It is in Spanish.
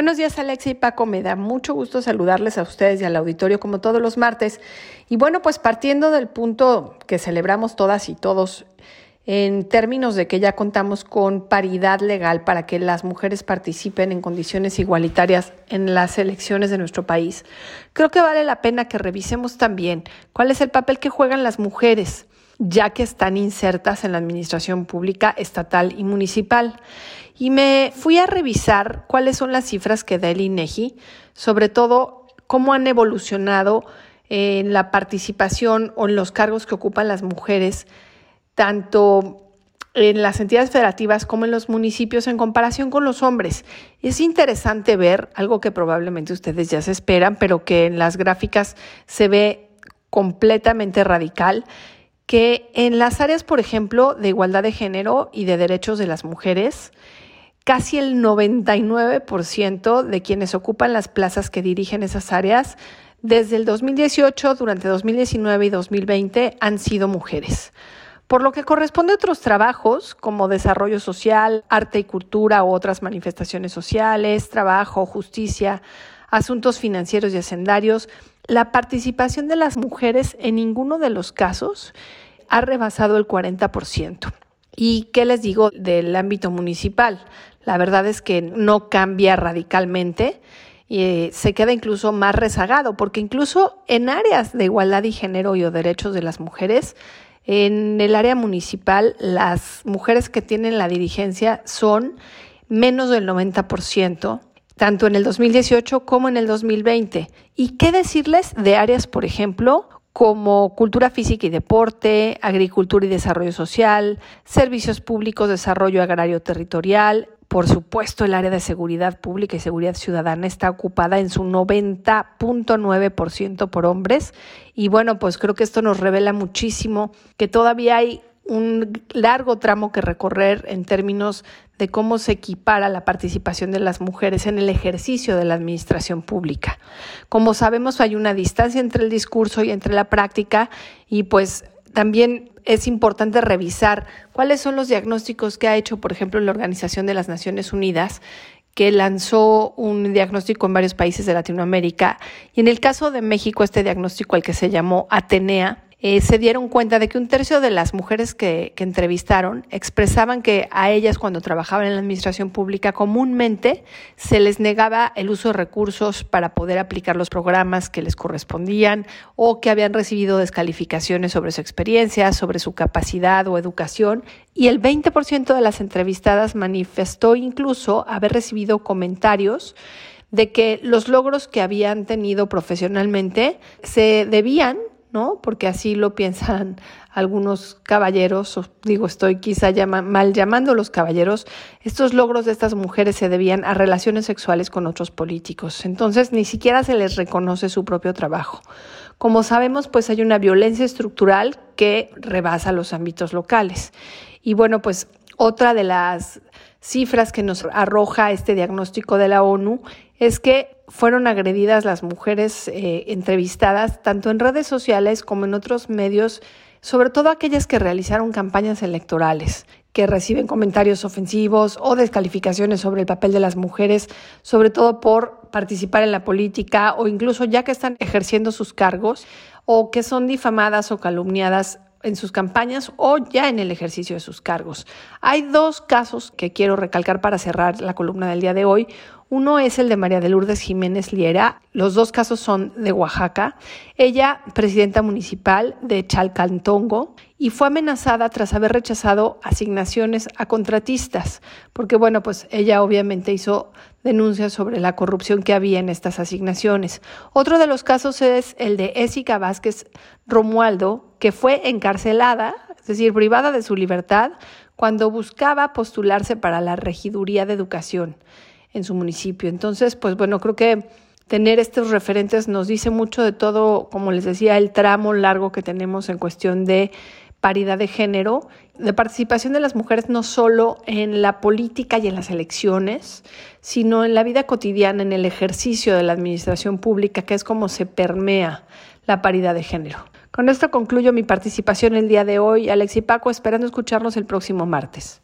Buenos días Alexa y Paco, me da mucho gusto saludarles a ustedes y al auditorio como todos los martes. Y bueno, pues partiendo del punto que celebramos todas y todos en términos de que ya contamos con paridad legal para que las mujeres participen en condiciones igualitarias en las elecciones de nuestro país, creo que vale la pena que revisemos también cuál es el papel que juegan las mujeres ya que están insertas en la administración pública estatal y municipal. Y me fui a revisar cuáles son las cifras que da el INEGI, sobre todo cómo han evolucionado en la participación o en los cargos que ocupan las mujeres, tanto en las entidades federativas como en los municipios en comparación con los hombres. Es interesante ver algo que probablemente ustedes ya se esperan, pero que en las gráficas se ve completamente radical que en las áreas, por ejemplo, de igualdad de género y de derechos de las mujeres, casi el 99% de quienes ocupan las plazas que dirigen esas áreas desde el 2018, durante 2019 y 2020 han sido mujeres. Por lo que corresponde a otros trabajos como desarrollo social, arte y cultura u otras manifestaciones sociales, trabajo, justicia, asuntos financieros y hacendarios, la participación de las mujeres en ninguno de los casos ha rebasado el 40%. ¿Y qué les digo del ámbito municipal? La verdad es que no cambia radicalmente y eh, se queda incluso más rezagado, porque incluso en áreas de igualdad y género y o derechos de las mujeres, en el área municipal, las mujeres que tienen la dirigencia son menos del 90%, tanto en el 2018 como en el 2020. ¿Y qué decirles de áreas, por ejemplo, como cultura física y deporte, agricultura y desarrollo social, servicios públicos, desarrollo agrario territorial. Por supuesto, el área de seguridad pública y seguridad ciudadana está ocupada en su 90.9% por hombres. Y bueno, pues creo que esto nos revela muchísimo que todavía hay un largo tramo que recorrer en términos de cómo se equipara la participación de las mujeres en el ejercicio de la administración pública. Como sabemos, hay una distancia entre el discurso y entre la práctica y pues también es importante revisar cuáles son los diagnósticos que ha hecho, por ejemplo, la Organización de las Naciones Unidas que lanzó un diagnóstico en varios países de Latinoamérica y en el caso de México este diagnóstico al que se llamó Atenea eh, se dieron cuenta de que un tercio de las mujeres que, que entrevistaron expresaban que a ellas cuando trabajaban en la administración pública comúnmente se les negaba el uso de recursos para poder aplicar los programas que les correspondían o que habían recibido descalificaciones sobre su experiencia, sobre su capacidad o educación. Y el 20% de las entrevistadas manifestó incluso haber recibido comentarios de que los logros que habían tenido profesionalmente se debían ¿no? Porque así lo piensan algunos caballeros, digo, estoy quizá mal llamando los caballeros, estos logros de estas mujeres se debían a relaciones sexuales con otros políticos. Entonces, ni siquiera se les reconoce su propio trabajo. Como sabemos, pues hay una violencia estructural que rebasa los ámbitos locales. Y bueno, pues otra de las cifras que nos arroja este diagnóstico de la ONU es que fueron agredidas las mujeres eh, entrevistadas tanto en redes sociales como en otros medios, sobre todo aquellas que realizaron campañas electorales, que reciben comentarios ofensivos o descalificaciones sobre el papel de las mujeres, sobre todo por participar en la política o incluso ya que están ejerciendo sus cargos o que son difamadas o calumniadas en sus campañas o ya en el ejercicio de sus cargos. Hay dos casos que quiero recalcar para cerrar la columna del día de hoy. Uno es el de María de Lourdes Jiménez Liera. Los dos casos son de Oaxaca. Ella, presidenta municipal de Chalcantongo, y fue amenazada tras haber rechazado asignaciones a contratistas, porque bueno, pues ella obviamente hizo denuncias sobre la corrupción que había en estas asignaciones. Otro de los casos es el de Ésica Vázquez Romualdo, que fue encarcelada, es decir, privada de su libertad, cuando buscaba postularse para la regiduría de educación en su municipio. Entonces, pues bueno, creo que tener estos referentes nos dice mucho de todo, como les decía, el tramo largo que tenemos en cuestión de paridad de género, de participación de las mujeres no solo en la política y en las elecciones, sino en la vida cotidiana, en el ejercicio de la administración pública, que es como se permea la paridad de género. Con esto concluyo mi participación el día de hoy. Alex y Paco, esperando escucharnos el próximo martes.